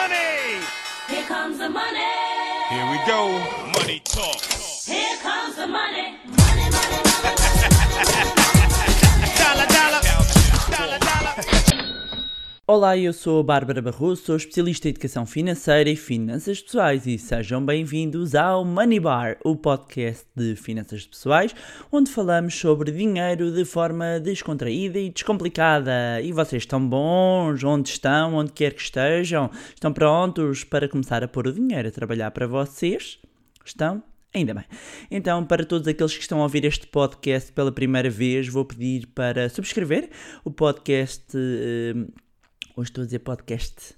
money. Here comes the money. Here we go. Money talk. Here comes the money. Money, money, money. Dollar, Olá, eu sou a Bárbara Barroso, sou especialista em educação financeira e finanças pessoais e sejam bem-vindos ao Money Bar, o podcast de finanças pessoais, onde falamos sobre dinheiro de forma descontraída e descomplicada. E vocês estão bons? Onde estão? Onde quer que estejam? Estão prontos para começar a pôr o dinheiro a trabalhar para vocês? Estão? Ainda bem. Então, para todos aqueles que estão a ouvir este podcast pela primeira vez, vou pedir para subscrever o podcast. eh, hoje estou a dizer podcast.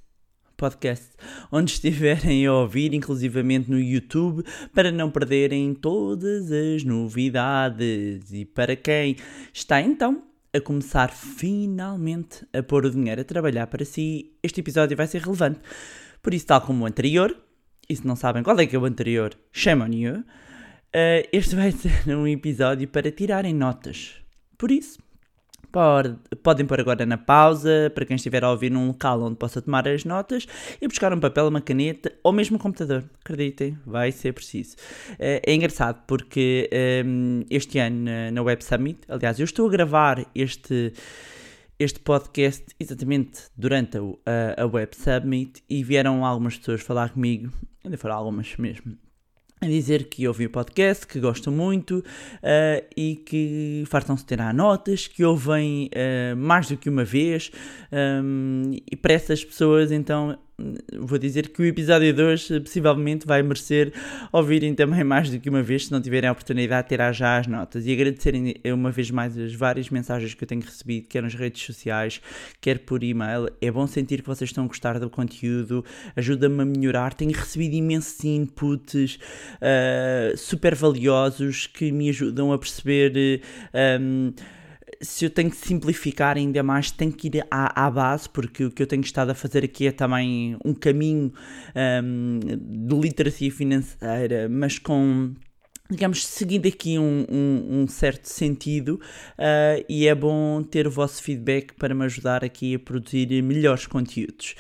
Podcast, onde estiverem a ouvir, inclusivamente no YouTube, para não perderem todas as novidades. E para quem está então a começar finalmente a pôr o dinheiro a trabalhar para si, este episódio vai ser relevante. Por isso, tal como o anterior, e se não sabem qual é que é o anterior, shame on you, eh, este vai ser um episódio para tirarem notas. Por isso, Pode- podem pôr agora na pausa, para quem estiver a ouvir num local onde possa tomar as notas, e buscar um papel, uma caneta ou mesmo um computador. Acreditem, vai ser preciso. Eh, É engraçado porque ehm, este ano na- na Web Summit, aliás, eu estou a gravar este, este podcast exatamente durante a, a, a Web Summit e vieram algumas pessoas falar comigo, ainda foram algumas mesmo, a dizer que ouvem o podcast, que gostam muito eh, e que fartam-se tirar notas, que ouvem eh, mais do que uma vez. hum, e para essas pessoas, então, vou dizer que o episódio de hoje eh, possivelmente vai merecer ouvirem também mais do que uma vez, se não tiverem a oportunidade de já as notas. E agradecerem uma vez mais as várias mensagens que eu tenho recebido, quer nas redes sociais, quer por e-mail. É bom sentir que vocês estão a gostar do conteúdo, ajuda-me a melhorar. Tenho recebido imensos inputs uh, super valiosos que me ajudam a perceber. uh, um, se eu tenho que simplificar ainda mais, tenho que ir à, à base, porque o que eu tenho estado a fazer aqui é também um caminho um, de literacia financeira, mas com digamos, seguindo aqui um, um- um certo sentido ah, e é bom ter o vosso feedback para me ajudar aqui a produzir melhores conteúdos.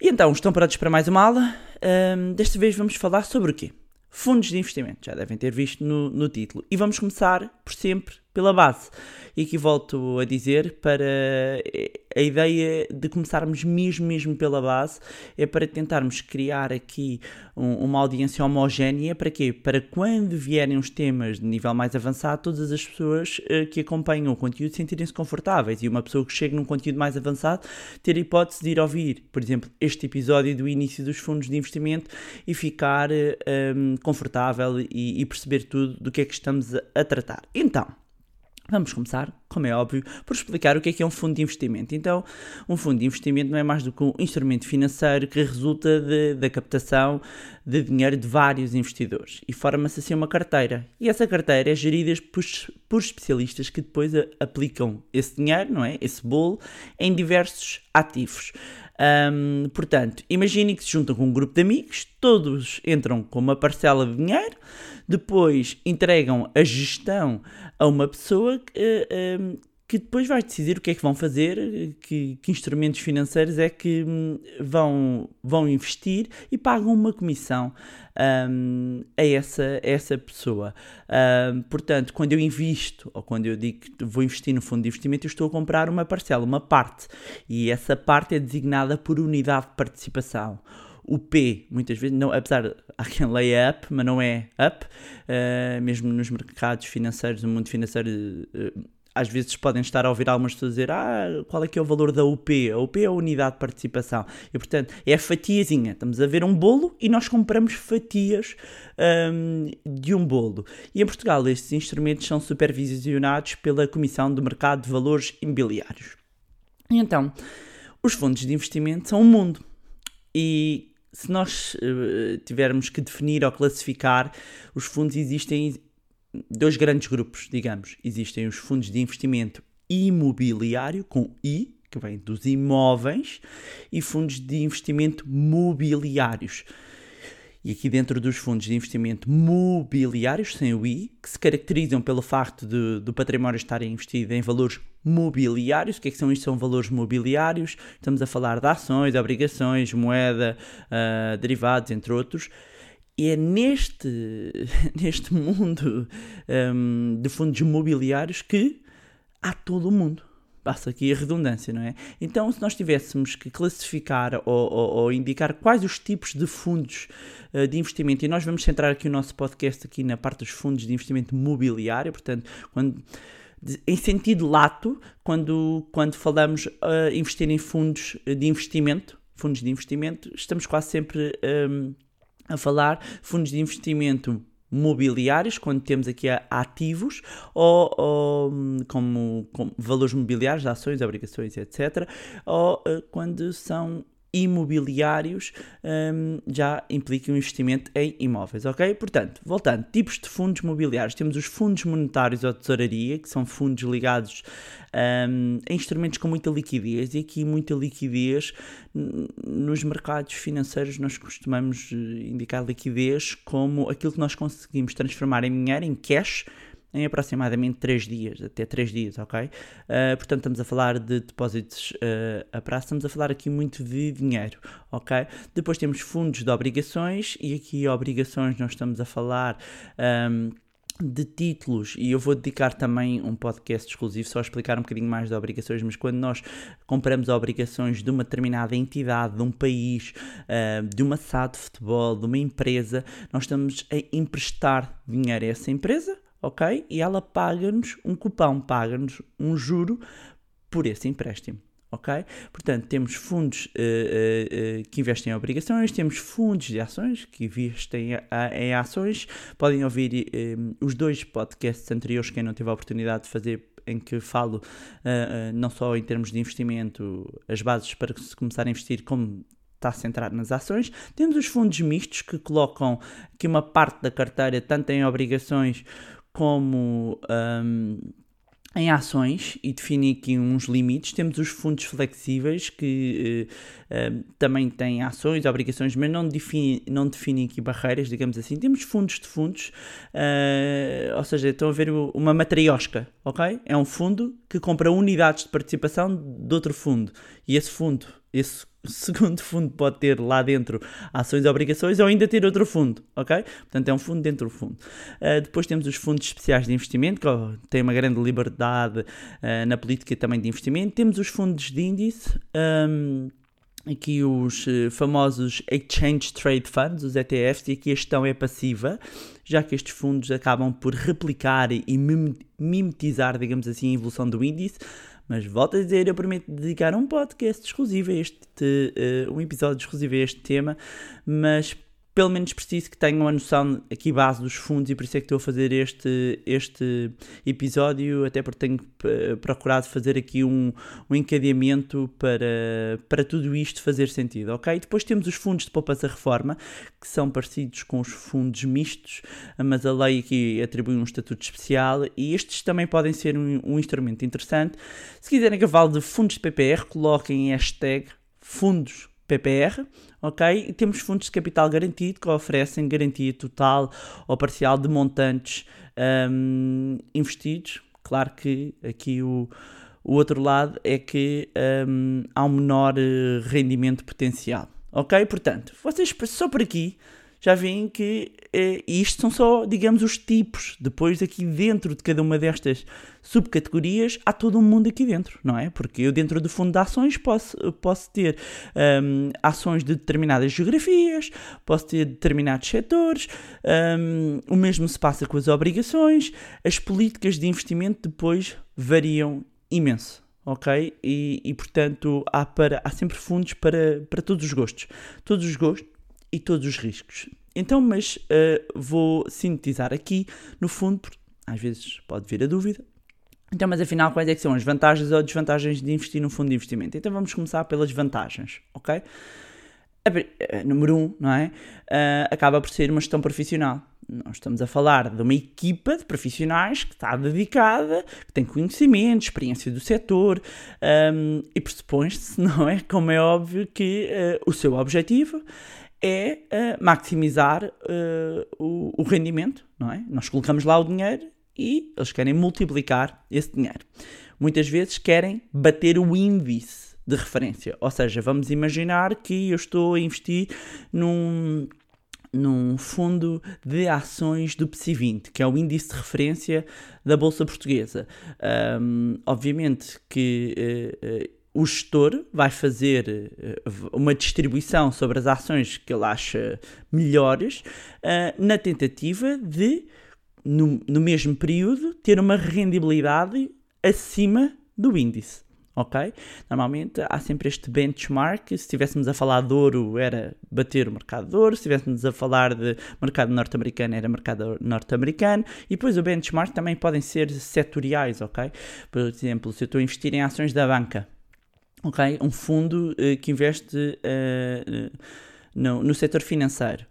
E então, estão prontos para mais uma aula? Ahm, desta vez vamos falar sobre o quê? Fundos de investimento, já devem ter visto no, no título. E vamos começar, por sempre, pela base. E aqui volto a dizer, para eh, a ideia de começarmos mesmo, mesmo pela base, é para tentarmos criar aqui um- uma audiência homogénea, para quê? Para quando vierem os temas de nível mais avançado, todas as pessoas eh, que acompanham o conteúdo sentirem-se confortáveis. E uma pessoa que chega num conteúdo mais avançado, ter a hipótese de ir ouvir, por exemplo, este episódio do início dos fundos de investimento e ficar eh, hum, confortável e, e perceber tudo do que é que estamos a, a tratar. Então, Vamos começar, como é óbvio, por explicar o que é que é um fundo de investimento. Então, um fundo de investimento não é mais do que um instrumento financeiro que resulta da captação de dinheiro de vários investidores e forma-se assim uma carteira. E essa carteira é gerida por, por especialistas que depois a- aplicam esse dinheiro, não é? Esse bolo, em diversos ativos. Portanto, imaginem que se juntam com um grupo de amigos, todos entram com uma parcela de dinheiro, depois entregam a gestão a uma pessoa que, eh, ahm, que depois vai decidir o que é que vão fazer, que, que instrumentos financeiros é que hum, vão, vão investir e pagam uma comissão ahm, a, essa, a essa pessoa. Ahm, portanto, quando eu invisto, ou quando eu digo que vou investir no fundo de investimento, eu estou a comprar uma parcela, uma parte, e essa parte é designada por unidade de participação. O P, muitas vezes, não, apesar, há quem leia up, mas não é up, eh, mesmo nos mercados financeiros, no mundo financeiro, eh, às vezes podem estar a ouvir algumas pessoas dizer ah, qual é que é o valor da UP? A UP é a unidade de participação. E, portanto, é a fatiazinha. Estamos a ver um bolo e nós compramos fatias hum, de um bolo. E em Portugal, estes instrumentos são supervisionados pela Comissão do Mercado de Valores Imobiliários. E então, os fundos de investimento são um mundo. E se nós eh, tivermos que definir ou classificar, os fundos existem dois grandes grupos, digamos. Existem os fundos de investimento imobiliário, com I, que vem dos imóveis, e fundos de investimento mobiliários. E aqui dentro dos fundos de investimento mobiliários, sem o I, que se caracterizam pelo facto de, do património estar investido em valores mobiliários. O que é que são isto? São valores mobiliários. Estamos a falar de ações, obrigações, moeda, uh, derivados, entre outros. E é neste, neste mundo um, de fundos imobiliários que há todo o mundo passa aqui a redundância, não é? Então, se nós tivéssemos que classificar ou, ou, ou indicar quais os tipos de fundos uh, de investimento, e nós vamos centrar aqui o nosso podcast aqui na parte dos fundos de investimento mobiliário, portanto, quando, em sentido lato, quando, quando falamos uh, investir em fundos de investimento, fundos de investimento, estamos quase sempre um, a falar fundos de investimento mobiliários, quando temos aqui ativos, ou, ou como, como, valores mobiliários, ações, obrigações, etc., ou uh, quando são imobiliários um, já implica um investimento em imóveis, ok? Portanto, voltando, tipos de fundos mobiliários. Temos os fundos monetários ou tesouraria, que são fundos ligados um, a instrumentos com muita liquidez, e aqui muita liquidez nos mercados financeiros nós costumamos eh, indicar liquidez como aquilo que nós conseguimos transformar em dinheiro, em cash, em aproximadamente 3 dias, até 3 dias, ok? Uh, portanto, estamos a falar de depósitos uh, a prazo, estamos a falar aqui muito de dinheiro, ok? Depois temos fundos de obrigações, e aqui obrigações nós estamos a falar. Um, de títulos, e eu vou dedicar também um podcast exclusivo só a explicar um bocadinho mais de obrigações, mas quando nós compramos obrigações de uma determinada entidade, de um país, uh, de uma SAD de futebol, de uma empresa, nós estamos a emprestar dinheiro a essa empresa ok? E ela paga-nos um cupão, paga-nos um juro por esse empréstimo. Ok? Portanto, temos fundos uh, uh, uh, que investem em obrigações, temos fundos de ações que investem em ações. Podem ouvir os dois podcasts anteriores, quem não teve a oportunidade de fazer, em que falo não só em termos de investimento, as bases para se começar a investir, como está centrado nas ações. Temos os fundos mistos que colocam que uma parte da carteira, tanto em obrigações como um, em ações e define aqui uns limites. Temos os fundos flexíveis que uh, uh, também têm ações, obrigações, mas não definem não define aqui barreiras, digamos assim. Temos fundos de fundos, uh, ou seja, estão a ver uma matriosca, ok? É um fundo que compra unidades de participação de outro fundo e esse fundo, esse segundo fundo pode ter lá dentro ações e obrigações ou ainda ter outro fundo, ok? Portanto, é um fundo dentro do fundo. Uh, depois temos os fundos especiais de investimento, que têm uma grande liberdade uh, na política também de investimento. Temos os fundos de índice. Um, aqui os uh, famosos Exchange Trade Funds, os ETFs, e aqui a gestão é passiva, já que estes fundos acabam por replicar e mimetizar, digamos assim, a evolução do índice, mas volto a dizer, eu prometo dedicar um podcast exclusivo a este, uh, um episódio exclusivo a este tema, mas pelo menos preciso que tenham a noção aqui base dos fundos e por isso é que estou a fazer este, este episódio, até porque tenho eh, procurado fazer aqui um, um encadeamento para, para tudo isto fazer sentido, ok? Depois temos os fundos de poupança reforma, que são parecidos com os fundos mistos, mas a lei aqui atribui um estatuto especial e estes também podem ser um, um instrumento interessante. Se quiserem que eu de fundos de PPR, coloquem hashtag fundos PPR, ok? E temos fundos de capital garantido que oferecem garantia total ou parcial de montantes um, investidos. Claro que aqui o, o outro lado é que um, há um menor eh, rendimento potencial, ok? Portanto, vocês só por aqui já veem que eh, isto são só, digamos, os tipos. Depois, aqui dentro de cada uma destas subcategorias, há todo um mundo aqui dentro, não é? Porque eu, dentro do fundo de ações, posso, posso ter um, ações de determinadas geografias, posso ter determinados setores, um, o mesmo se passa com as obrigações, as políticas de investimento depois variam imenso ok? E, e, portanto há, para, há sempre fundos para, para todos os gostos. Todos os gostos e todos os riscos. Então, mas uh, vou sintetizar aqui, no fundo, porque às vezes pode vir a dúvida. Então, mas afinal, quais é que são as vantagens ou desvantagens de investir no fundo de investimento? Então vamos começar pelas vantagens, ok? A, número um, não é? Uh, acaba por ser uma gestão profissional. Nós estamos a falar de uma equipa de profissionais que está dedicada, que tem conhecimento, experiência do setor um, e pressupõe-se, não é? Como é óbvio que uh, o seu objetivo é uh, maximizar uh, o, o rendimento, não é? Nós colocamos lá o dinheiro e eles querem multiplicar esse dinheiro. Muitas vezes querem bater o índice de referência, ou seja, vamos imaginar que eu estou a investir num num fundo de ações do PSI 20, que é o índice de referência da Bolsa Portuguesa. Um, obviamente que uh, o gestor vai fazer uh, uma distribuição sobre as ações que ele acha melhores, na tentativa de, no, no mesmo período, ter uma rendibilidade acima do índice ok? Normalmente há sempre este benchmark. Se estivéssemos a falar de ouro, era bater o mercado de ouro. Se estivéssemos a falar de mercado norte-americano, era mercado norte-americano. E depois o benchmark também podem ser setoriais, ok? Por exemplo, se eu estou a investir em ações da banca, ok? Um fundo uh, que investe uh, no, no setor financeiro.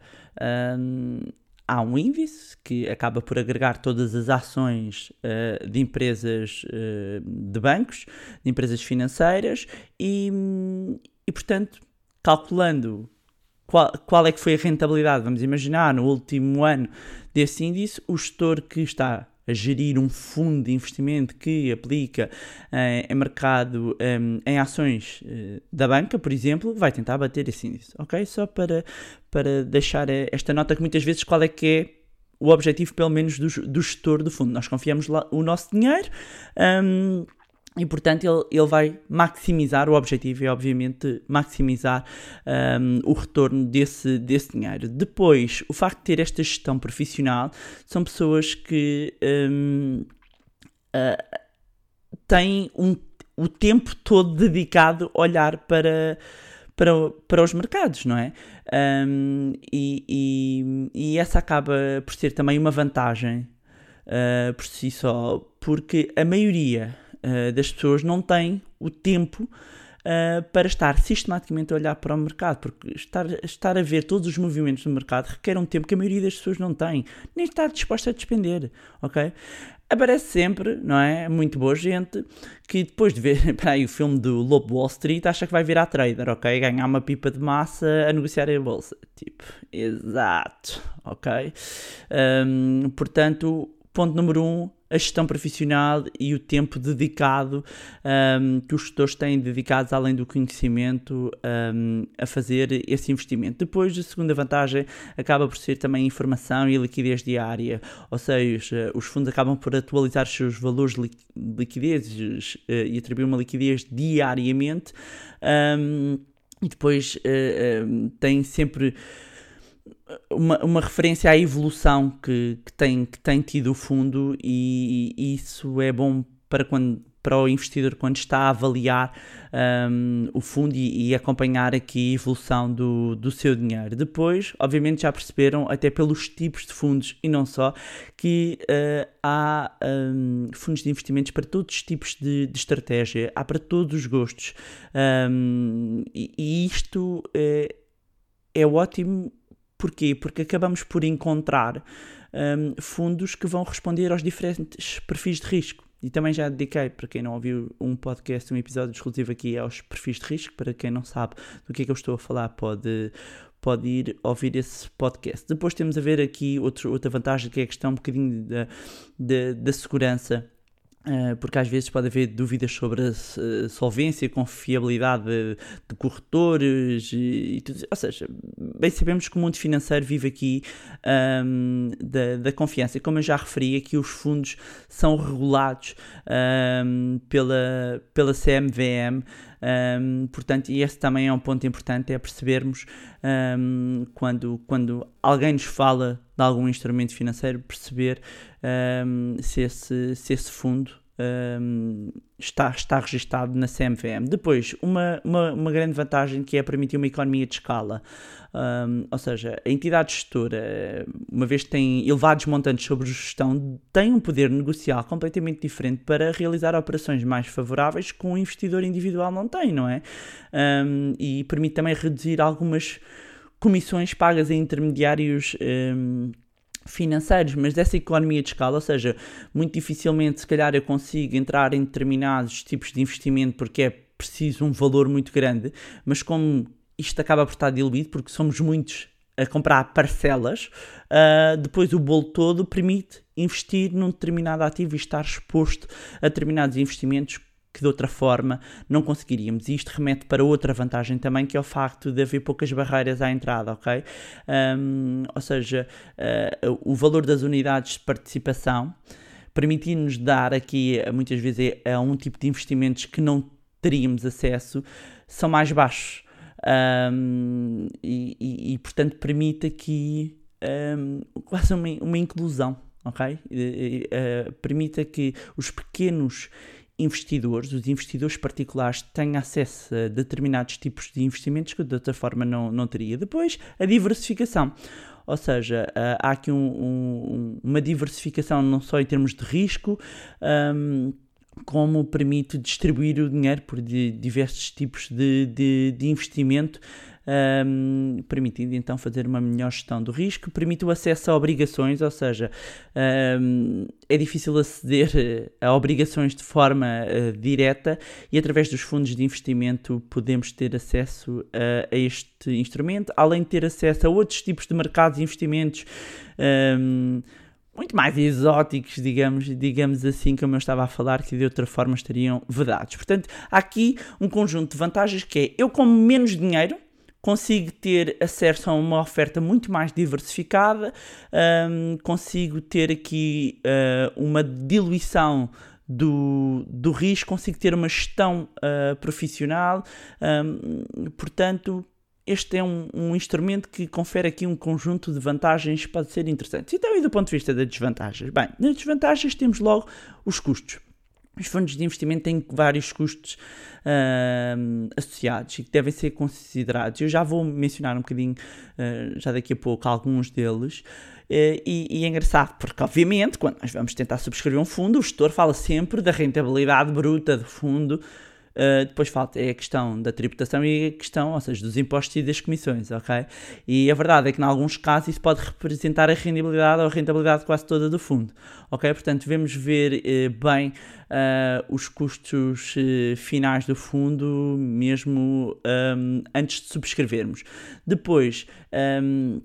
Um, há um índice que acaba por agregar todas as ações uh, de empresas uh, de bancos, de empresas financeiras e, e portanto, calculando qual, qual é que foi a rentabilidade, vamos imaginar, no último ano desse índice, o gestor que está a gerir um fundo de investimento que aplica uh, em mercado um, em ações uh, da banca, por exemplo, vai tentar bater esse índice, ok? Só para, para deixar esta nota que muitas vezes qual é que é o objetivo, pelo menos, do, do gestor do fundo. Nós confiamos lá o nosso dinheiro. Um, e portanto ele, ele vai maximizar, o objetivo é obviamente maximizar um, o retorno desse, desse dinheiro. Depois, o facto de ter esta gestão profissional são pessoas que um, uh, têm um, o tempo todo dedicado a olhar para, para, para os mercados, não é? Um, e, e, e, essa acaba por ser também uma vantagem uh, por si só, porque a maioria uh, das pessoas não têm o tempo uh, para estar sistematicamente a olhar para o mercado, porque estar, estar a ver todos os movimentos do mercado requer um tempo que a maioria das pessoas não tem, nem está disposta a despender, ok? Aparece sempre, não é? Muito boa gente que depois de ver aí, o filme do Lobo Wall Street acha que vai virar trader, ok? Ganhar uma pipa de massa a negociar a bolsa. Tipo, exato, ok? Um, portanto, ponto número um, a gestão profissional e o tempo dedicado um, que os gestores têm dedicados, além do conhecimento, um, a fazer esse investimento. Depois, a segunda vantagem acaba por ser também informação e liquidez diária, ou seja, os fundos acabam por atualizar os seus valores de liquidez uh, e atribuir uma liquidez diariamente. Um, e depois uh, tem sempre uma, uma referência à evolução que, que, tem, que tem tido o fundo e, e isso é bom para quando para o investidor quando está a avaliar um, o fundo e, e, acompanhar aqui a evolução do, do seu dinheiro. Depois, obviamente, já perceberam, até pelos tipos de fundos e não só, que uh, há um, fundos de investimentos para todos os tipos de, de estratégia, há para todos os gostos. Um, e, e, isto é, é ótimo Porquê? Porque acabamos por encontrar um, fundos que vão responder aos diferentes perfis de risco. E também já dediquei, para quem não ouviu, um podcast, um episódio exclusivo aqui aos perfis de risco. Para quem não sabe do que é que eu estou a falar, pode, pode ir ouvir esse podcast. Depois temos a ver aqui outro, outra vantagem, que é a questão um bocadinho da, da, da segurança porque às vezes pode haver dúvidas sobre a eh, solvência, confiabilidade de, corretores e, e, tudo. Ou seja, bem sabemos que o mundo financeiro vive aqui um, da, da, confiança. Como eu já referi, aqui os fundos são regulados um, pela, pela CMVM. Um, portanto, e esse também é um ponto importante, é percebermos um, quando, quando alguém nos fala de algum instrumento financeiro, perceber um, se, esse, se esse fundo um, está, está registado na CMVM. Depois, uma, uma, uma, grande vantagem que é permitir uma economia de escala. Um, ou seja, a entidade gestora, uma vez que tem elevados montantes sobre gestão, tem um poder negocial completamente diferente para realizar operações mais favoráveis que um investidor individual não tem, não é? Um, e permite também reduzir algumas comissões pagas a intermediários financeiros, mas dessa economia de escala, ou seja, muito dificilmente se calhar eu consigo entrar em determinados tipos de investimento porque é preciso um valor muito grande, mas como isto acaba por estar diluído porque somos muitos a comprar parcelas, uh, depois o bolo todo permite investir num determinado ativo e estar exposto a determinados investimentos que de outra forma não conseguiríamos. E isto remete para outra vantagem também, que é o facto de haver poucas barreiras à entrada, ok? Um, ou seja, uh, o valor das unidades de participação permite-nos dar aqui, muitas vezes, a um tipo de investimentos que não teríamos acesso, são mais baixos. Um, e, e, e, portanto, permite aqui um, quase uma, uma inclusão, ok? Uh, permita que os pequenos investidores, os investidores particulares, tenham acesso a determinados tipos de investimentos que de outra forma não, não teria. Depois, a diversificação. Ou seja, uh, há aqui um, um, uma diversificação não só em termos de risco, um, como permite distribuir o dinheiro por diversos tipos de, de, de investimento, um, permitindo então fazer uma melhor gestão do risco, permite o acesso a obrigações, ou seja, um, é difícil aceder a obrigações de forma uh, direta e através dos fundos de investimento podemos ter acesso a, a, este instrumento, além de ter acesso a outros tipos de mercados de investimentos. Um, muito mais exóticos, digamos, digamos assim, como eu estava a falar, que de outra forma estariam vedados. Portanto, há aqui um conjunto de vantagens que é eu com menos dinheiro consigo ter acesso a uma oferta muito mais diversificada, um, consigo ter aqui uh, uma diluição do, do risco, consigo ter uma gestão uh, profissional, um, portanto este é um, um, instrumento que confere aqui um conjunto de vantagens que pode ser interessante. Então, e do ponto de vista das desvantagens? Bem, nas desvantagens temos logo os custos. Os fundos de investimento têm vários custos uh, associados e que devem ser considerados. Eu já vou mencionar um bocadinho, uh, já daqui a pouco, alguns deles. Uh, e, e, é engraçado, porque obviamente, quando nós vamos tentar subscrever um fundo, o gestor fala sempre da rentabilidade bruta do fundo, Uh, depois falta é a questão da tributação e a questão, ou seja, dos impostos e das comissões, ok? E a verdade é que, em alguns casos, isso pode representar a rendibilidade ou a rentabilidade quase toda do fundo, ok? Portanto, devemos ver uh, bem uh, os custos finais do fundo, mesmo um, antes de subscrevermos. Depois, um,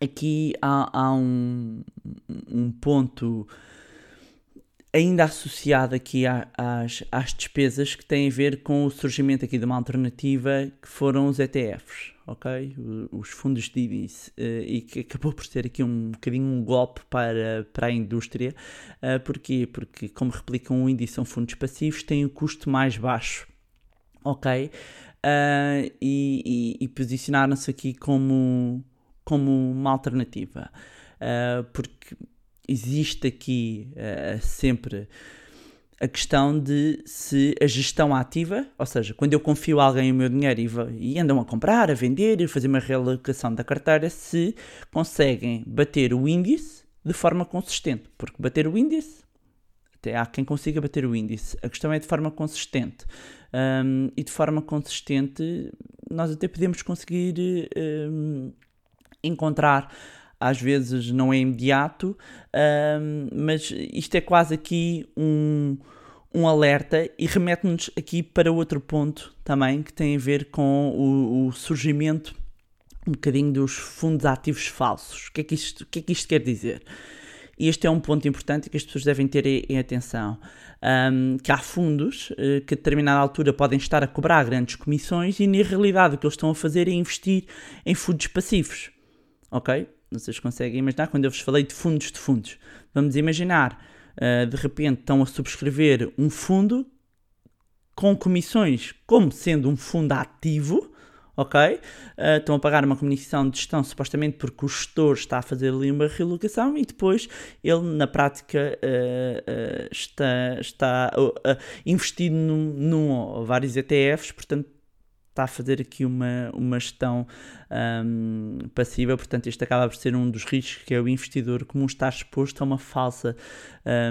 aqui há, há um, um ponto ainda associado aqui às, às despesas que têm a ver com o surgimento aqui de uma alternativa que foram os ETFs, ok? Os fundos de índice eh, e que acabou por ser aqui um bocadinho um golpe para, para a indústria. Uh, porquê? Porque como replicam o índice são fundos passivos, têm o um custo mais baixo, ok? Uh, e, e, e posicionaram-se aqui como, como uma alternativa. Uh, porque existe aqui uh, sempre a questão de se a gestão ativa, ou seja, quando eu confio a alguém o meu dinheiro e, e andam a comprar, a vender e fazer uma realocação da carteira, se conseguem bater o índice de forma consistente. Porque bater o índice, até há quem consiga bater o índice, a questão é de forma consistente. Um, e de forma consistente, nós até podemos conseguir um, encontrar às vezes não é imediato, mas isto é quase aqui um, um alerta e remete-nos aqui para outro ponto também que tem a ver com o, o, surgimento um bocadinho dos fundos ativos falsos. O que, é que isto, o que é que isto quer dizer? Este é um ponto importante que as pessoas devem ter em atenção. Um, que há fundos uh, que a determinada altura podem estar a cobrar grandes comissões e na realidade o que eles estão a fazer é investir em fundos passivos. Ok? Vocês conseguem imaginar, quando eu vos falei de fundos de fundos, vamos imaginar, uh, de repente estão a subscrever um fundo com comissões como sendo um fundo ativo, ok? Uh, estão a pagar uma comissão de gestão supostamente porque o gestor está a fazer ali uma relocação e depois ele na prática uh, está, está investido num, num ou vários ETFs, portanto está a fazer aqui uma, uma gestão um, passiva, portanto, isto acaba por ser um dos riscos que é o investidor comum estar exposto a uma falsa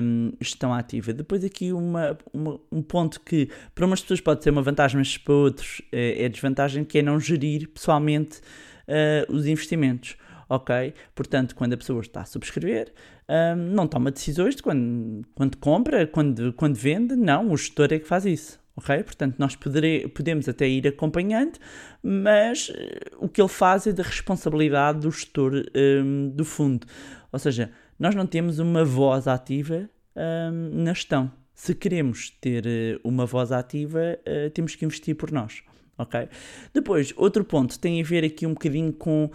um, gestão ativa. Depois, aqui, uma, uma, um ponto que para umas pessoas pode ser uma vantagem, mas para outros é, é desvantagem, que é não gerir pessoalmente uh, os investimentos. Ok? Portanto, quando a pessoa está a subscrever, um, não toma decisões de quando, quando compra, quando, quando vende, não, o gestor é que faz isso Portanto, nós podemos até ir acompanhando, mas eh, o que ele faz é da responsabilidade do gestor um, do fundo. Ou seja, nós não temos uma voz ativa um, na gestão. Se queremos ter eh, uma voz ativa, uh, temos que investir por nós, ok? Depois, outro ponto tem a ver aqui um bocadinho com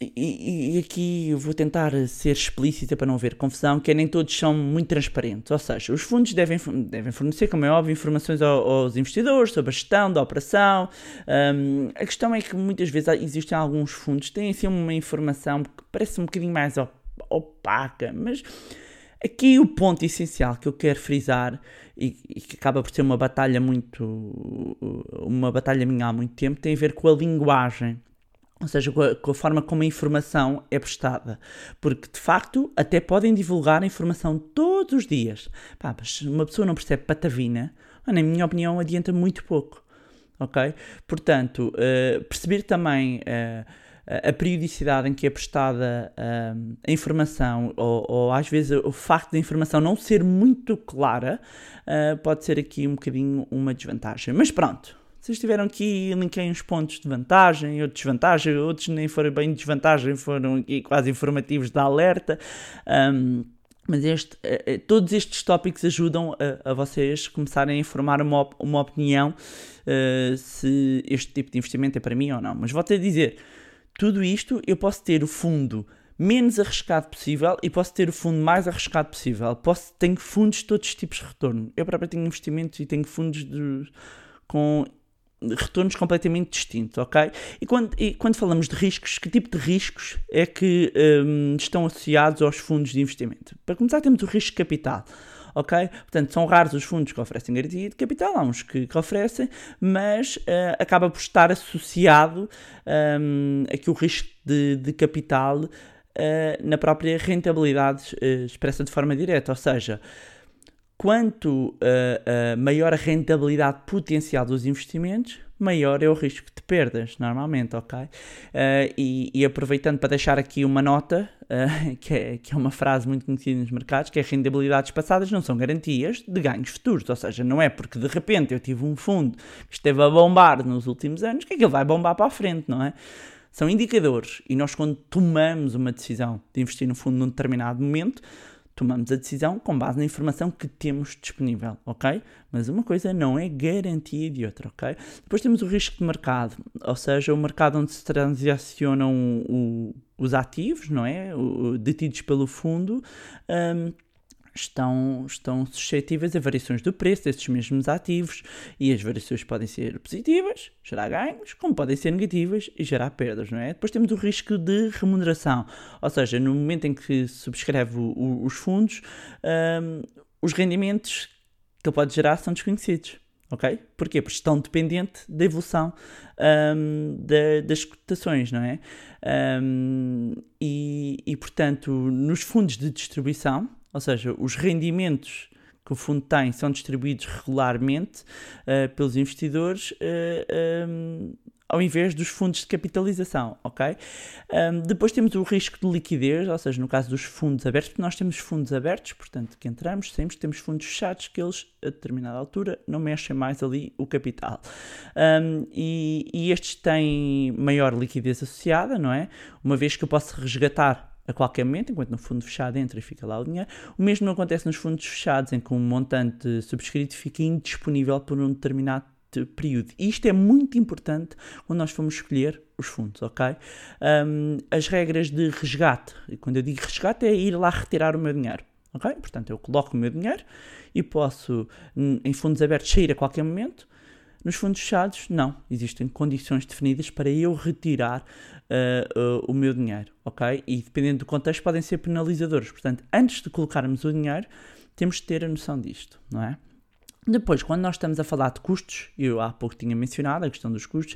e, e, aqui vou tentar ser explícita para não haver confusão, que é nem todos são muito transparentes. Ou seja, os fundos devem, devem fornecer, como é óbvio, informações aos investidores sobre a gestão da operação. Um, a questão é que muitas vezes existem alguns fundos que têm assim uma informação que parece um bocadinho mais opaca, mas aqui o ponto essencial que eu quero frisar e, e que acaba por ser uma batalha muito uma batalha minha há muito tempo tem a ver com a linguagem ou seja, com a, com a, forma como a informação é prestada. Porque, de facto, até podem divulgar a informação todos os dias. Pá, mas uma pessoa não percebe patavina, na minha opinião, adianta muito pouco. Ok? Portanto, uh, perceber também uh, a periodicidade em que é prestada uh, a informação, ou, ou, às vezes o facto da informação não ser muito clara, pode ser aqui um bocadinho uma desvantagem. Mas pronto, vocês tiveram aqui, linkei uns pontos de vantagem, outros desvantagem, outros nem foram bem de desvantagem, foram quase informativos de alerta. Um, mas este, eh, eh, todos estes tópicos ajudam a, a, vocês começarem a formar uma, op, uma opinião uh, se este tipo de investimento é para mim ou não. Mas vou-te a dizer, tudo isto eu posso ter o fundo menos arriscado possível e posso ter o fundo mais arriscado possível. Posso, tenho fundos de todos os tipos de retorno. Eu próprio tenho investimentos e tenho fundos de, com retornos completamente distintos, ok? E quando, e quando falamos de riscos, que tipo de riscos é que um, estão associados aos fundos de investimento? Para começar, temos o risco de capital. Ok? Portanto, são raros os fundos que oferecem garantia de capital, há uns que, que oferecem, mas uh, acaba por estar associado um, aqui o risco de, de capital uh, na própria rentabilidade uh, expressa de forma direta, ou seja, quanto uh, uh, maior a rentabilidade potencial dos investimentos, maior é o risco de perdas, normalmente, ok? Uh, e, e, aproveitando para deixar aqui uma nota, que, é, que é uma frase muito conhecida nos mercados, que é rentabilidades passadas não são garantias de ganhos futuros, ou seja, não é porque de repente eu tive um fundo que esteve a bombar nos últimos anos que aquilo vai bombar para a frente, não é? São indicadores e nós quando tomamos uma decisão de investir no fundo num determinado momento, tomamos a decisão com base na informação que temos disponível, ok? Mas uma coisa não é garantia de outra, ok? Depois temos o risco de mercado, ou seja, o mercado onde se transacionam o, os ativos, não é? O, detidos pelo fundo. Um, estão, estão suscetíveis a variações do preço desses mesmos ativos e as variações podem ser positivas, gerar ganhos, como podem ser negativas e gerar perdas, não é? Depois temos o risco de remuneração, ou seja, no momento em que subscreve o, o, os fundos, um, os rendimentos que ele pode gerar são desconhecidos. Ok? Porquê? Porque estão dependente da evolução um, da, das cotações, não é? Um, e, e, portanto, nos fundos de distribuição, ou seja, os rendimentos que o fundo tem são distribuídos regularmente uh, pelos investidores uh, eh, um, ehm, ao invés dos fundos de capitalização, ok? Um, ehm, depois temos o risco de liquidez, ou seja, no caso dos fundos abertos, nós temos fundos abertos, portanto, que entramos, sempre temos fundos fechados que eles, a determinada altura, não mexem mais ali o capital. Um, ehm, e, e estes têm maior liquidez associada, não é? Uma vez que eu posso resgatar a qualquer momento, enquanto no fundo fechado entra e fica lá o dinheiro. O mesmo acontece nos fundos fechados, em que um montante subscrito fica indisponível por um determinado período. E isto é muito importante quando nós formos escolher os fundos, ok? Um, as regras de resgate, e quando eu digo resgate é ir lá retirar o meu dinheiro, ok? Portanto, eu coloco o meu dinheiro e posso, em fundos abertos, sair a qualquer momento. Nos fundos fechados, não. Existem condições definidas para eu retirar uh, o meu dinheiro, ok? E dependendo do contexto, podem ser penalizadores. Portanto, antes de colocarmos o dinheiro, temos de ter a noção disto, não é? Depois, quando nós estamos a falar de custos, eu há pouco tinha mencionado a questão dos custos,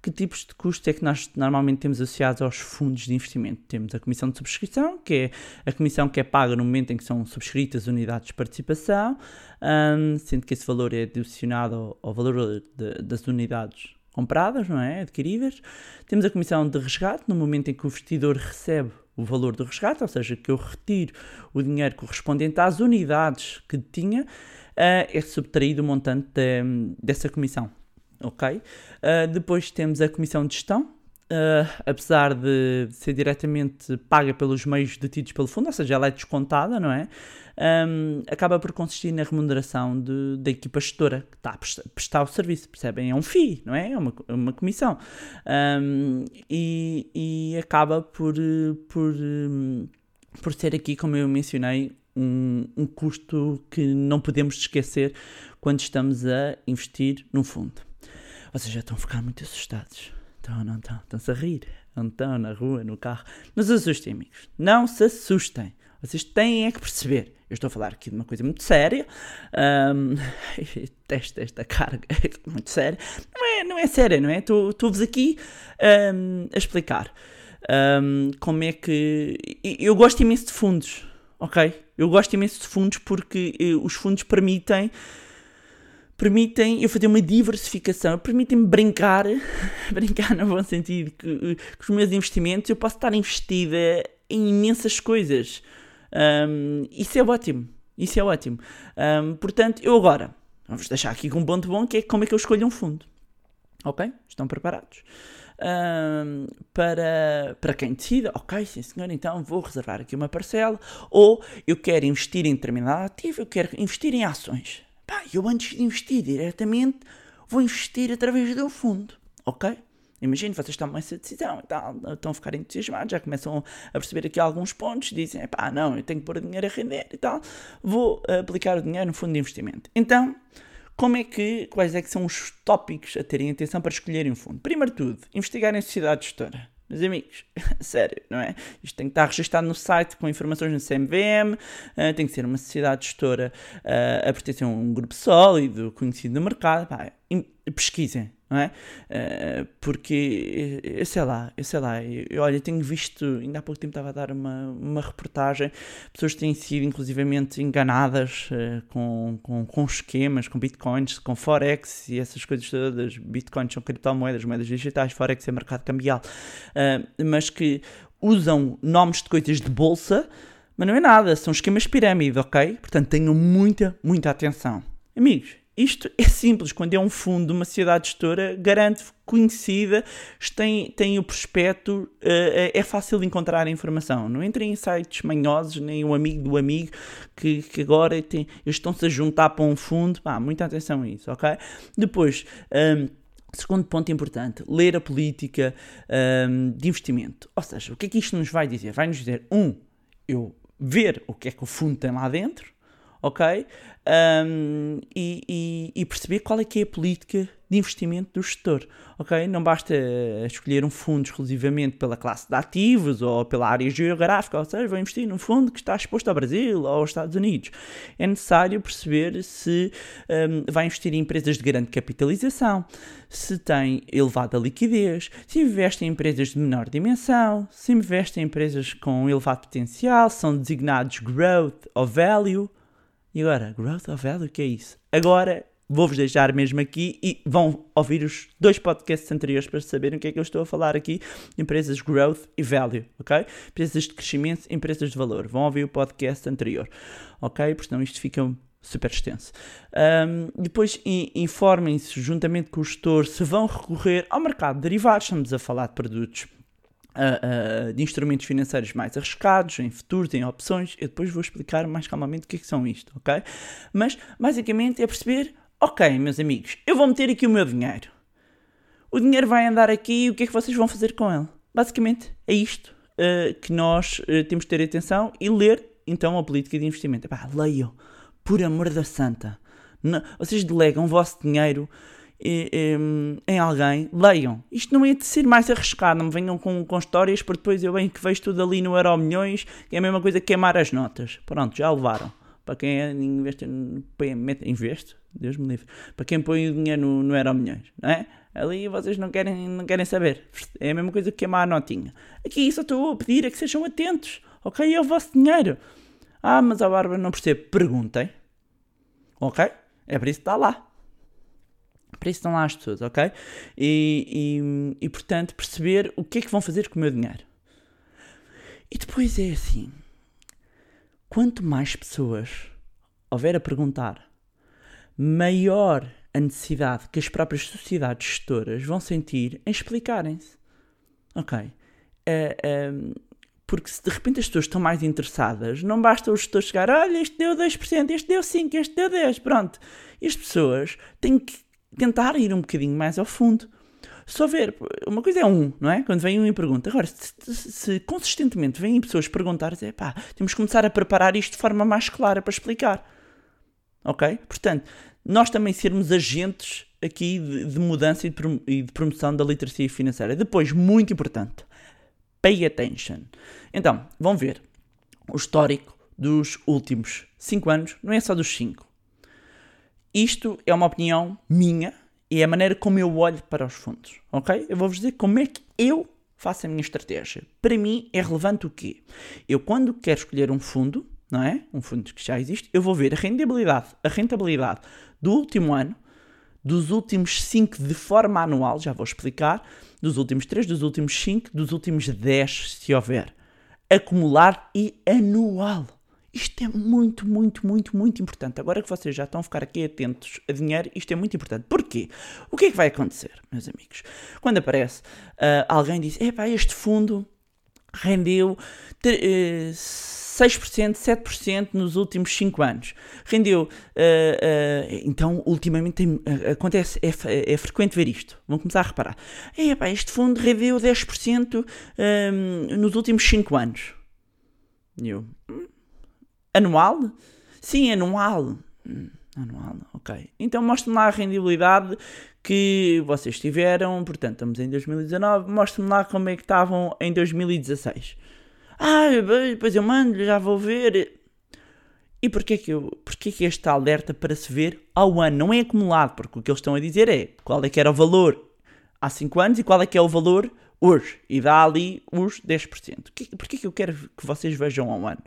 que tipos de custos é que nós normalmente temos associados aos fundos de investimento? Temos a comissão de subscrição, que é a comissão que é paga no momento em que são subscritas unidades de participação, um, sendo que esse valor é adicionado ao, ao valor de, das unidades compradas, não é? Adquiridas. Temos a comissão de resgate, no momento em que o investidor recebe o valor do resgate, ou seja, que eu retiro o dinheiro correspondente às unidades que tinha. uh, é subtraído o montante de- dessa comissão. Ok? Uh, depois temos a comissão de gestão, Uh, apesar de ser diretamente paga pelos meios detidos pelo fundo, ou seja, ela é descontada, não é? Um, acaba por consistir na remuneração de- da equipa gestora que está a prestar, o serviço, percebem? É um FII, não é? É uma, é uma comissão. Um, e, e acaba por, por, por ser aqui, como eu mencionei, um, um custo que não podemos esquecer quando estamos a investir num fundo. Vocês já estão a ficar muito assustados. Estão, não estão? Estão-se a rir. Não estão na rua, no carro. Não se assustem, amigos. Não se assustem. Vocês têm é que perceber. Eu estou a falar aqui de uma coisa muito séria. Um, detesto esta carga muito séria. Não é, não é séria, não é? Estou- Estou-vos aqui um, a explicar um, como é que. Eu gosto imenso de fundos, ok? Eu gosto imenso de fundos porque eh, os fundos permitem permitem eu fazer uma diversificação, permitem-me brincar, brincar no bom sentido, que, que os meus investimentos eu posso estar investida em imensas coisas. Um, isso é ótimo. Isso é ótimo. Um, portanto, eu agora vamos deixar aqui com um ponto bom que é como é que eu escolho um fundo. Ok? Estão preparados? Um, para, para quem decida, ok, sim senhor, então vou reservar aqui uma parcela, ou eu quero investir em determinado ativo, eu quero investir em ações. Pá, eu antes de investir diretamente, vou investir através de um fundo, ok? Imagino, vocês tomam essa decisão e tal, estão a ficar entusiasmados, já começam a perceber aqui alguns pontos, dizem, pá, não, eu tenho que pôr o dinheiro a render e tal, vou aplicar o dinheiro no fundo de investimento. Então, como é que, quais é que são os tópicos a terem atenção para escolherem um fundo? Primeiro tudo, investigar em sociedade gestora. Meus amigos, sério, não é? Isto tem que estar registado no site com informações no CMVM, eh, tem que ser uma sociedade gestora eh, a pertencer a um grupo sólido, conhecido no mercado. Pá, pesquisem, não é? Eh, porque, eh, eu sei lá, eu sei lá, eu, olha, tenho visto, ainda há pouco tempo estava a dar uma, uma reportagem, pessoas têm sido inclusivamente enganadas eh, com, com, com esquemas, com bitcoins, com forex e essas coisas todas. Bitcoins são criptomoedas, moedas digitais, forex é mercado cambial, mas que usam nomes de coisas de bolsa, mas não é nada, são esquemas pirâmide, ok? Portanto, tenham muita, muita atenção. Amigos, isto é simples, quando é um fundo, uma sociedade gestora, garante conhecida, tem, tem o prospecto, eh, é fácil de encontrar a informação. Não entrem em sites manhosos, nem o amigo do amigo, que, que agora tem, eles estão-se a juntar para um fundo. Pá, muita atenção a isso, ok? Depois, hum, Segundo ponto importante, ler a política hum, de investimento. Ou seja, o que é que isto nos vai dizer? Vai nos dizer, um, eu ver o que é que o fundo tem lá dentro, ok? Um, e, e- e perceber qual é que é a política de investimento do gestor, ok? Não basta eh, escolher um fundo exclusivamente pela classe de ativos ou pela área geográfica, ou seja, vou investir num fundo que está exposto ao Brasil ou aos Estados Unidos. É necessário perceber se um, vai investir em empresas de grande capitalização, se tem elevada liquidez, se investe em empresas de menor dimensão, se investe em empresas com elevado potencial, são designados growth ou value. E agora, growth or value, o que é isso? Agora vou-vos deixar mesmo aqui e vão ouvir os dois podcasts anteriores para saberem o que é que eu estou a falar aqui. Empresas growth e value, ok? Empresas de crescimento, empresas de valor. Vão ouvir o podcast anterior, ok? Porque senão isto fica super extenso. Um, depois informem-se juntamente com o gestor se vão recorrer ao mercado de derivados. Estamos a falar de produtos uh, de instrumentos financeiros mais arriscados, em futuros, em opções. Eu depois vou explicar mais calmamente o que é que são isto, ok? Mas basicamente é perceber, ok, meus amigos, eu vou meter aqui o meu dinheiro. O dinheiro vai andar aqui e o que é que vocês vão fazer com ele? Basicamente é isto uh, que nós uh, temos de ter atenção e ler então a política de investimento. Epá, leiam, por amor da santa. Não- vocês delegam o vosso dinheiro em, alguém, leiam. Isto não é de ser mais arriscado, não me venham com, com histórias, porque depois eu bem que vejo tudo ali no Euro Milhões, é a mesma coisa que queimar as notas. Pronto, já levaram. Para quem é, investe, investe, Deus me livre. Para quem põe o dinheiro no, no Euro Milhões, não é? Ali vocês não querem, não querem saber. É a mesma coisa que queimar a notinha. Aqui só estou a pedir é que sejam atentos, ok? É o vosso dinheiro. Ah, mas a Bárbara não percebe. Perguntem. Ok? É por isso que está lá. Para isso estão lá as pessoas, ok? E, e, e, portanto, perceber o que é que vão fazer com o meu dinheiro. E depois é assim: quanto mais pessoas houver a perguntar maior a necessidade que as próprias sociedades gestoras vão sentir em explicarem-se. Ok? Ehm, porque se de repente as pessoas estão mais interessadas, não basta o gestor chegar, olha, este deu 2%, este deu 5%, este deu 10%, pronto. E as pessoas têm que tentar ir um bocadinho mais ao fundo. Só ver, uma coisa é um, não é? Quando vem um e pergunta. Agora, se, se, consistentemente vêm pessoas perguntar, é pá, temos que começar a preparar isto de forma mais clara para explicar. Ok? Portanto, nós também sermos agentes aqui de, de mudança e de, prom- e de promoção da literacia financeira. Depois, muito importante, pay attention. Então, vão ver o histórico dos últimos 5 anos, não é só dos 5. Isto é uma opinião minha e é a maneira como eu olho para os fundos, ok? Eu vou-vos dizer como é que eu faço a minha estratégia. Para mim é relevante o quê? Eu quando quero escolher um fundo, não é? Um fundo que já existe, eu vou ver a rentabilidade, a rentabilidade do último ano, dos últimos 5 de forma anual, já vou explicar, dos últimos 3, dos últimos 5, dos últimos 10, se houver. Acumular e anual. Isto é muito, muito, muito, muito importante. Agora que vocês já estão a ficar aqui atentos a dinheiro, isto é muito importante. Porquê? O que é que vai acontecer, meus amigos? Quando aparece ah, alguém diz: Epá, este fundo rendeu tre- eh, 6%, 7% nos últimos 5 anos. Rendeu. eh, eh, então, ultimamente tem- eh, acontece, é, é frequente ver isto. Vão começar a reparar. Epá, este fundo rendeu 10% hum, nos últimos 5 anos. E eu. "Hum, Anual? Sim, anual. Anual, ok. Então mostre-me lá a rendibilidade que vocês tiveram. Portanto, estamos em 2019. Mostre-me lá como é que estavam em 2016. Ah, depois eu mando, já vou ver. E porquê que, eu, porquê que este alerta para se ver ao ano? Não é acumulado, porque o que eles estão a dizer é qual é que era o valor há 5 anos e qual é que é o valor hoje. E dá ali os 10%. Porquê, porquê que eu quero que vocês vejam ao ano?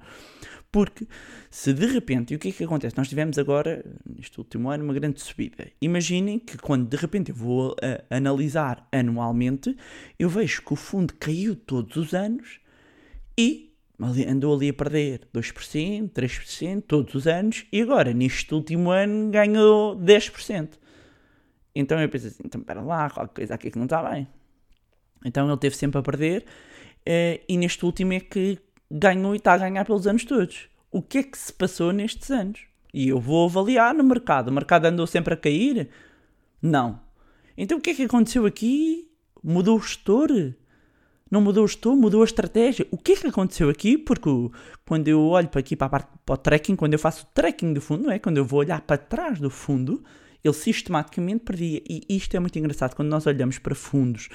Porque se de repente, e o que é que acontece? Nós tivemos agora, neste último ano, uma grande subida. Imaginem que quando de repente eu vou a- analisar anualmente, eu vejo que o fundo caiu todos os anos e andou ali a perder 2%, 3% todos os anos e agora, neste último ano, ganhou 10%. Então eu penso assim, então espera lá, qualquer coisa aqui que não está bem. Então ele teve sempre a perder eh, e neste último é que ganhou e está a ganhar pelos anos todos. O que é que se passou nestes anos? E eu vou avaliar no mercado. O mercado andou sempre a cair? Não. Então o que é que aconteceu aqui? Mudou o gestor? Não mudou o gestor, mudou a estratégia. O que é que aconteceu aqui? Porque quando eu olho para aqui para a parte para o tracking, quando eu faço o tracking do fundo, não é? Quando eu vou olhar para trás do fundo, ele sistematicamente perdia. E isto é muito engraçado. Quando nós olhamos para fundos,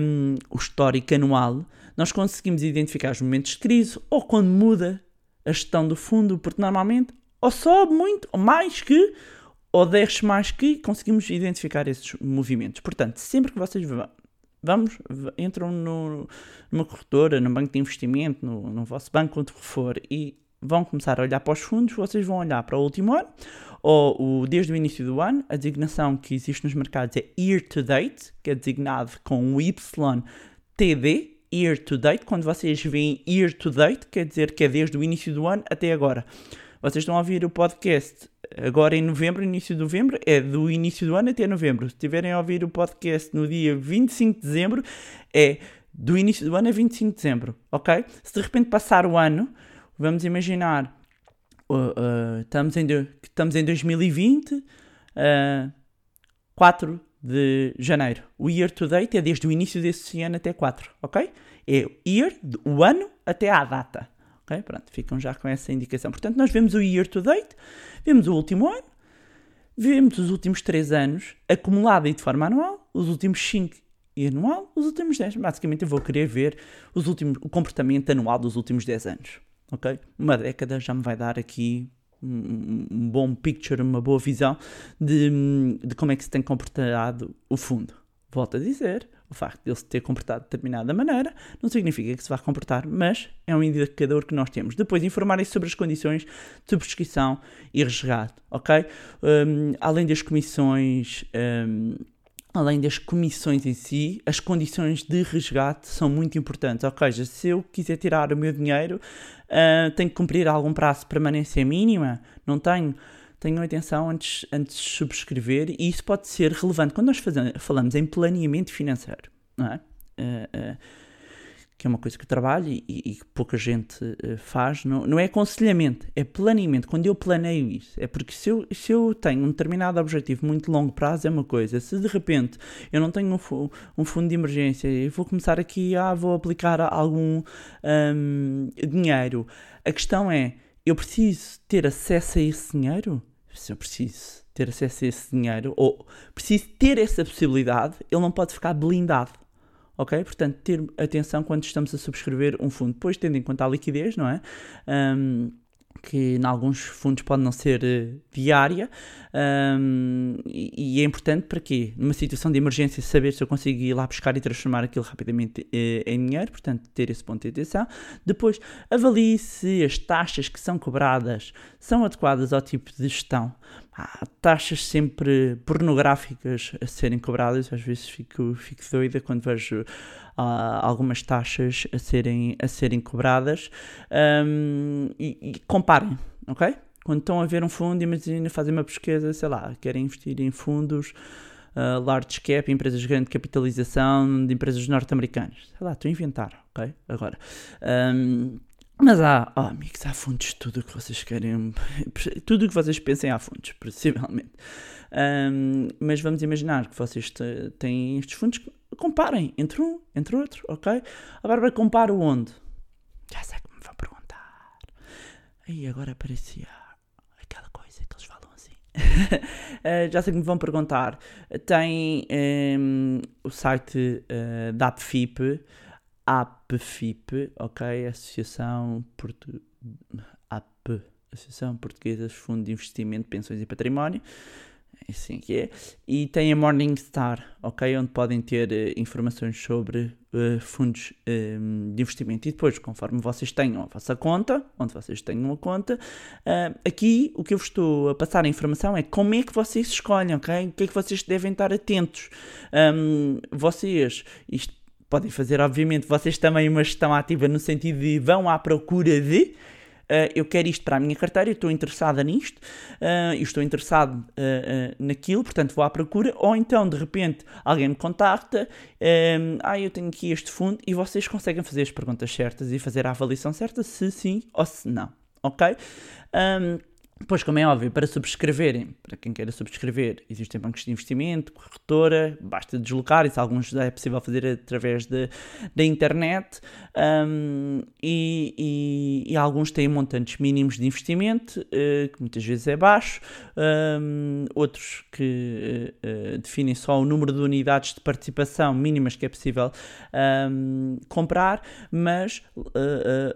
hum, o histórico anual, nós conseguimos identificar os momentos de crise ou quando muda a gestão do fundo, porque normalmente ou sobe muito, ou mais que, ou desce mais que, conseguimos identificar esses movimentos. Portanto, sempre que vocês va- vamos, entram no, numa corretora, num banco de investimento, no, no vosso banco, onde for, e vão começar a olhar para os fundos, vocês vão olhar para o último ano, ou o, desde o início do ano, a designação que existe nos mercados é year to date, que é designado com um YTD, year to date. Quando vocês veem year to date, quer dizer que é desde o início do ano até agora. Vocês estão a ouvir o podcast agora em novembro, início de novembro, é do início do ano até novembro. Se estiverem a ouvir o podcast no dia 25 de dezembro, é do início do ano a 25 de dezembro, ok? Se de repente passar o ano, vamos imaginar, uh, uh, estamos, em, estamos em 2020, uh, 4 de janeiro. O year to date é desde o início desse ano até 4, ok? É year, o ano até à data. Ok? Pronto, ficam já com essa indicação. Portanto, nós vemos o year to date, vemos o último ano, vemos os últimos 3 anos acumulado e de forma anual, os últimos 5 e anual, os últimos 10. Basicamente, eu vou querer ver os últimos, o comportamento anual dos últimos 10 anos. Ok? Uma década já me vai dar aqui um, bom picture, uma boa visão de, de como é que se tem comportado o fundo. Volto a dizer, o facto de ele se ter comportado de determinada maneira não significa que se vá comportar, mas é um indicador que nós temos. Depois, informarem-se sobre as condições de subscrição e resgate, ok? Um, além das comissões. um, além das comissões em si, as condições de resgate são muito importantes. Ou seja, se eu quiser tirar o meu dinheiro, ah, tenho que cumprir algum prazo de permanência mínima? Não tenho? tenham atenção antes, antes de subscrever e isso pode ser relevante quando nós fazemos, falamos em planeamento financeiro, não é? Eh, eh, que é uma coisa que eu trabalho e, que pouca gente eh, faz, não, não é aconselhamento, é planeamento. Quando eu planeio isso, é porque se eu, se eu tenho um determinado objetivo muito longo prazo, é uma coisa. Se de repente eu não tenho um, um fundo de emergência e vou começar aqui, ah, vou aplicar algum hum, dinheiro, a questão é: eu preciso ter acesso a esse dinheiro? Se eu preciso ter acesso a esse dinheiro, ou preciso ter essa possibilidade, ele não pode ficar blindado. Ok? Portanto, ter atenção quando estamos a subscrever um fundo. Depois, tendo em conta a liquidez, não é? Um, que em alguns fundos pode não ser eh, diária um, e, é importante para quê? Numa situação de emergência saber se eu consigo ir lá buscar e transformar aquilo rapidamente eh, em dinheiro, portanto ter esse ponto de atenção. Depois avalie se as taxas que são cobradas são adequadas ao tipo de gestão. Há taxas sempre pornográficas a serem cobradas, às vezes fico, fico doida quando vejo ah, algumas taxas a serem, a serem cobradas um, e, e comparem, ok? Quando estão a ver um fundo, imagina fazem uma pesquisa, sei lá, querem investir em fundos uh, large cap, empresas de grande capitalização de empresas norte-americanas. Sei lá, estou a inventar, ok? Agora. Um, mas há, oh, amigos, há fundos, tudo o que vocês querem, tudo o que vocês pensem há fundos, possivelmente. Um, mas vamos imaginar que vocês têm estes fundos, comparem entre um, entre outro, ok? A Bárbara compara onde? Já sei que me vão perguntar. Aí agora aparecia aquela coisa que eles falam assim. Eh, já sei que me vão perguntar. Tem ehm, o site eh, da APFIP, APFIP, ok? Associação Portu... AP, Associação Portuguesa de Fundo de Investimento, Pensões e Património. É assim que é. E tem a Morningstar, ok? Onde podem ter eh, informações sobre eh, fundos eh, de investimento. E depois, conforme vocês tenham a vossa conta, onde vocês tenham a conta, ah, aqui o que eu vos estou a passar a informação é como é que vocês escolhem, ok? O que é que vocês devem estar atentos. Ahm, vocês, isto podem fazer, obviamente, vocês também uma gestão ativa no sentido de vão à procura de. ah, eu quero isto para a minha carteira, eu estou interessada nisto, ah, eu estou interessado ah, naquilo, portanto vou à procura, ou então de repente alguém me contacta, ah, ah, eu tenho aqui este fundo, e vocês conseguem fazer as perguntas certas e fazer a avaliação certa, se sim ou se não, ok? Ahm, Pois, como é óbvio, para subscreverem, para quem queira subscrever, existem bancos de investimento, corretora, basta deslocar, isso alguns é possível fazer através de, da internet, hum, e, e- e alguns têm montantes mínimos de investimento, eh, que muitas vezes é baixo, hum, outros que eh, definem só o número de unidades de participação mínimas que é possível hum, comprar, mas eh,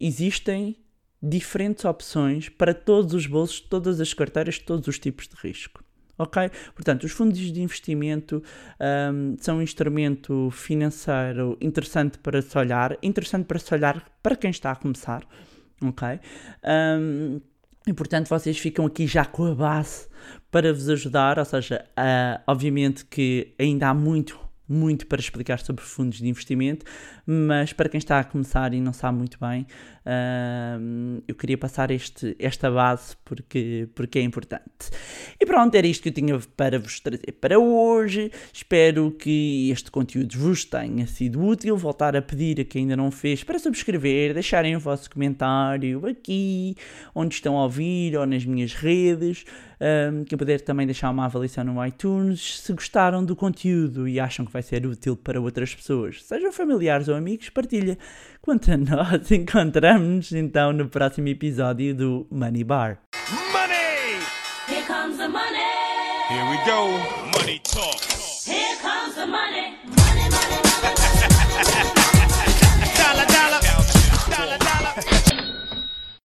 existem diferentes opções para todos os bolsos, todas as carteiras, todos os tipos de risco. Ok? Portanto, os fundos de investimento ahm, são um instrumento financeiro interessante para se olhar, interessante para se olhar para quem está a começar. Ok? Ahm, e portanto, vocês ficam aqui já com a base para vos ajudar. Ou seja, ah, obviamente que ainda há muito, muito para explicar sobre fundos de investimento, mas para quem está a começar e não sabe muito bem, ahm, eu queria passar este, esta base porque, porque é importante. E pronto, era isto que eu tinha para vos trazer para hoje. Espero que este conteúdo vos tenha sido útil. Voltar a pedir a quem ainda não fez para subscrever, deixarem o vosso comentário aqui, onde estão a ouvir ou nas minhas redes. Um, que eu puder também deixar uma avaliação no iTunes. Se gostaram do conteúdo e acham que vai ser útil para outras pessoas, sejam familiares ou amigos, partilha. Quanto a nós, encontramos-nos então no próximo episódio do Money Bar. Money! Here comes the money. Here we go. Money talk.